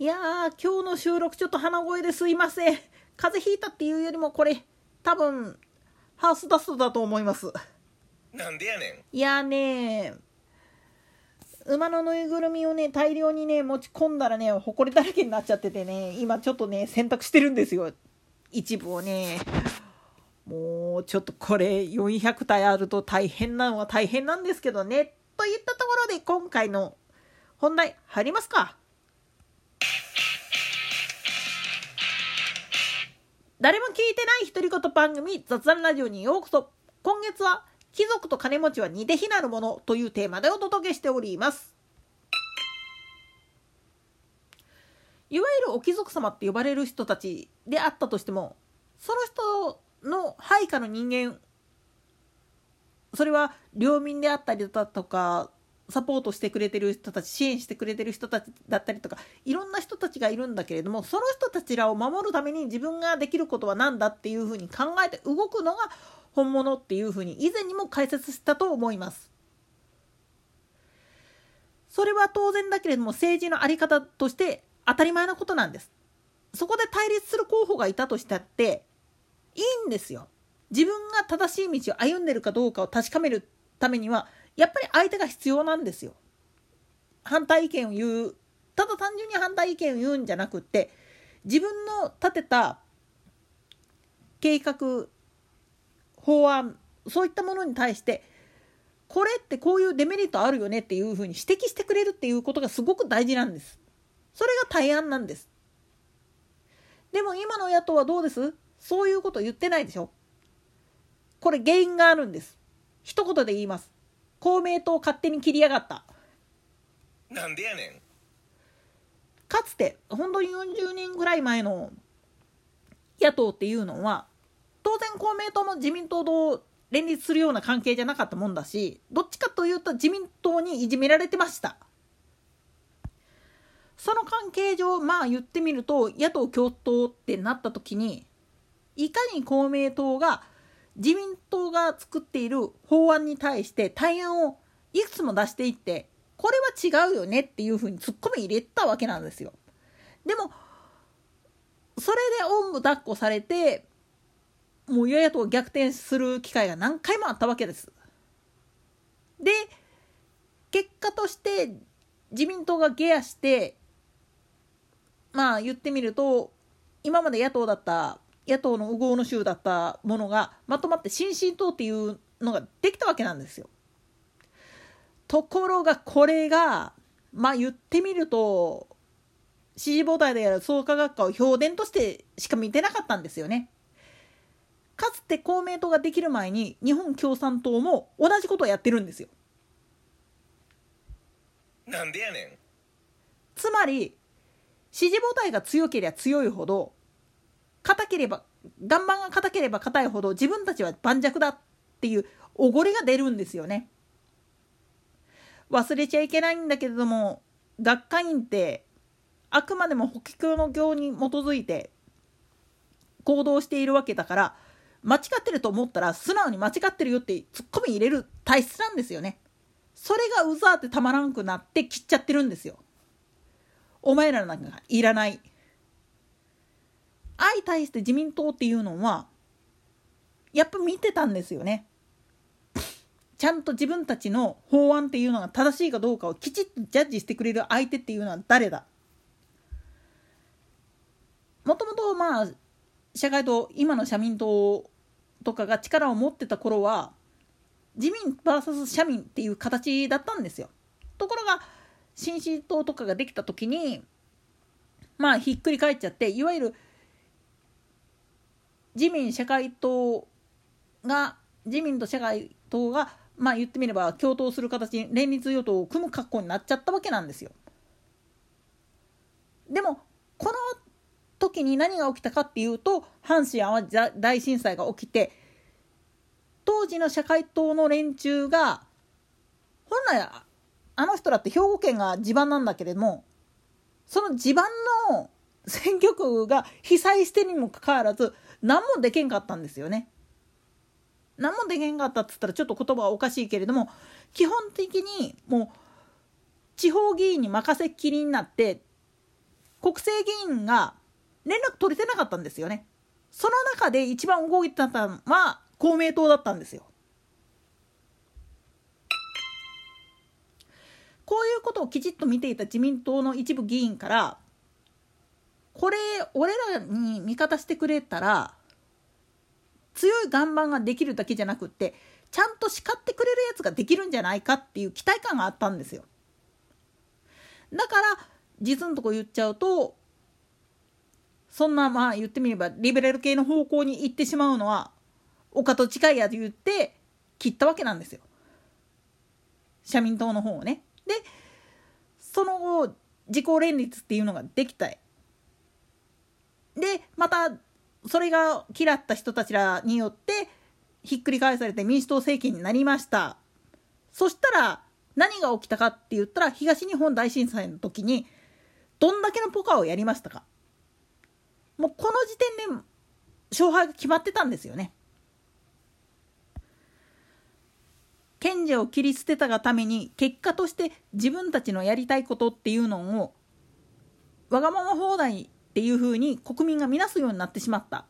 いやー今日の収録ちょっと鼻声ですいません。風邪ひいたっていうよりもこれ多分ハウスダストだと思います。なんでやねん。いやーね馬のぬいぐるみをね大量にね持ち込んだらねほこりだらけになっちゃっててね今ちょっとね洗濯してるんですよ。一部をね。もうちょっとこれ400体あると大変なのは大変なんですけどね。といったところで今回の本題入りますか誰も聞いてない独り言番組雑談ラジオにようこそ。今月は貴族と金持ちは似て非なるものというテーマでお届けしております。いわゆるお貴族様って呼ばれる人たちであったとしてもその人の配下の人間それは領民であったりだとかサポートしてくれてる人たち支援してくれてる人たちだったりとかいろんな人たちがいるんだけれどもその人たちらを守るために自分ができることは何だっていうふうに考えて動くのが本物っていうふうに以前にも解説したと思います。それは当然だけれども政治の在り方として当たり前のことなんです。そこで対立する候補がいたとしたっていいんですよ。自分が正しい道を歩んでるかどうかを確かめるためにはやっぱり相手が必要なんですよ。反対意見を言うただ単純に反対意見を言うんじゃなくて自分の立てた計画法案そういったものに対してこれってこういうデメリットあるよねっていうふうに指摘してくれるっていうことがすごく大事なんです。それが対案なんです。でも今の野党はどうです？そういうこと言ってないでしょこれ原因があるんです。一言で言います。公明党勝手に切りやがった。なんでやねん。かつて本当に40年ぐらい前の野党っていうのは当然公明党も自民党と連立するような関係じゃなかったもんだしどっちかというと自民党にいじめられてました。その関係上まあ言ってみると野党共闘ってなった時にいかに公明党が自民党が作っている法案に対して対案をいくつも出していってこれは違うよねっていうふうにツッコミ入れたわけなんですよ。でもそれでおんぶ抱っこされてもう与野党逆転する機会が何回もあったわけです。で結果として自民党が下野してまあ言ってみると今まで野党だった野党の右往の衆だったものがまとまって新進党っていうのができたわけなんですよ。ところがこれがまあ言ってみると支持母体である創価学科を評伝としてしか見てなかったんですよね。かつて公明党ができる前に日本共産党も同じことをやってるんですよ。なんでやねんつまり支持母体が強ければ強いほど硬ければ岩盤が硬ければ硬いほど自分たちは盤石だっていうおごりが出るんですよね。忘れちゃいけないんだけれども学会員ってあくまでも保険の業に基づいて行動しているわけだから間違ってると思ったら素直に間違ってるよってツッコミ入れる体質なんですよね。それがうざってたまらんくなって切っちゃってるんですよ。お前らなんかいらない。相対して自民党っていうのはやっぱ見てたんですよね。ちゃんと自分たちの法案っていうのが正しいかどうかをきちっとジャッジしてくれる相手っていうのは誰だもともとまあ社会党今の社民党とかが力を持ってた頃は自民 VS 社民っていう形だったんですよ。ところが新進党とかができた時にまあひっくり返っちゃっていわゆる自民社会党が自民と社会党がまあ言ってみれば共闘する形に連立与党を組む格好になっちゃったわけなんですよ。でもこの時に何が起きたかっていうと阪神・淡路大震災が起きて当時の社会党の連中が本来あの人らって兵庫県が地盤なんだけれどもその地盤の選挙区が被災してにもかかわらず何もできんかったんですよね。何もできんかったっつったらちょっと言葉はおかしいけれども基本的にもう地方議員に任せっきりになって国政議員が連絡取れてなかったんですよね。その中で一番動いてたのは公明党だったんですよ。こういうことをきちっと見ていた自民党の一部議員からこれ俺らに味方してくれたら強い岩盤ができるだけじゃなくってちゃんと叱ってくれるやつができるんじゃないかっていう期待感があったんですよ。だから実のとこ言っちゃうとそんなまあ言ってみればリベラル系の方向に行ってしまうのは丘と近いやと言って切ったわけなんですよ。社民党の方をね。でその後自公連立っていうのができたでまたそれが嫌った人たちらによってひっくり返されて民主党政権になりましたそしたら何が起きたかって言ったら東日本大震災の時にどんだけのポカをやりましたかもうこの時点で勝敗が決まってたんですよね。賢者を切り捨てたがために結果として自分たちのやりたいことっていうのをわがまま放題っていうふうに国民が見なすようになってしまった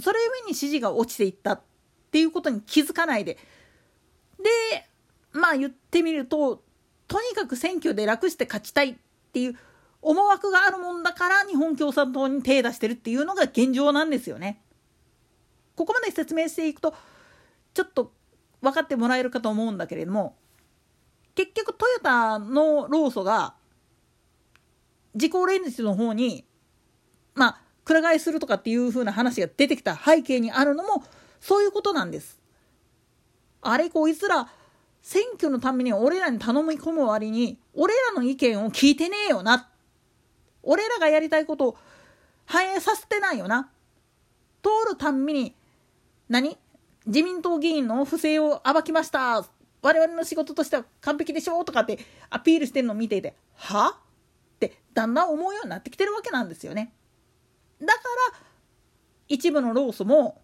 それゆえに支持が落ちていったっていうことに気づかないででまあ言ってみるととにかく選挙で楽して勝ちたいっていう思惑があるもんだから日本共産党に手出してるっていうのが現状なんですよね。ここまで説明していくとちょっと分かってもらえるかと思うんだけれども結局トヨタの労組が自公連立の方にまあくら替えするとかっていう風な話が出てきた背景にあるのもそういうことなんです。あれこいつら選挙のために俺らに頼み込む割に俺らの意見を聞いてねえよな。俺らがやりたいことを反映させてないよな。通るたんびに何？自民党議員の不正を暴きました。我々の仕事としては完璧でしょとかってアピールしてるのを見ていては？ってだんだん思うようになってきてるわけなんですよね。だから一部の労組も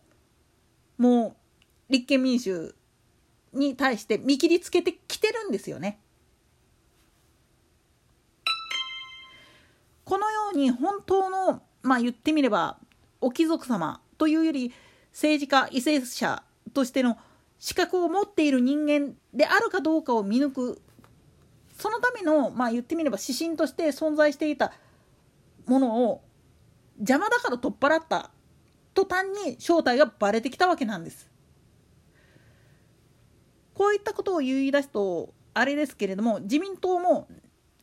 もう立憲民主に対して見切りつけてきてるんですよね。このように本当のまあ言ってみればお貴族様というより政治家為政者としての資格を持っている人間であるかどうかを見抜くそのためのまあ言ってみれば指針として存在していたものを邪魔だから取っ払った途端に正体がバレてきたわけなんです。こういったことを言い出すとあれですけれども自民党も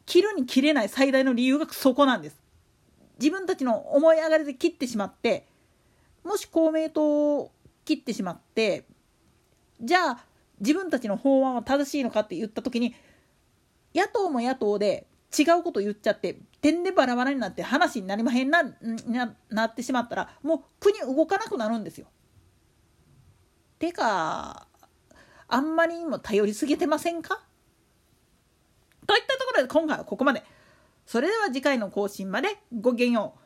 切るに切れない最大の理由がそこなんです。自分たちの思い上がりで切ってしまってもし公明党を切ってしまってじゃあ自分たちの法案は正しいのかって言った時に野党も野党で違うこと言っちゃって点でバラバラになって話になりまへんなななってしまったらもう国動かなくなるんですよ。てかあんまりにも頼りすぎてませんか？といったところで今回はここまで。それでは次回の更新までごきげんよう。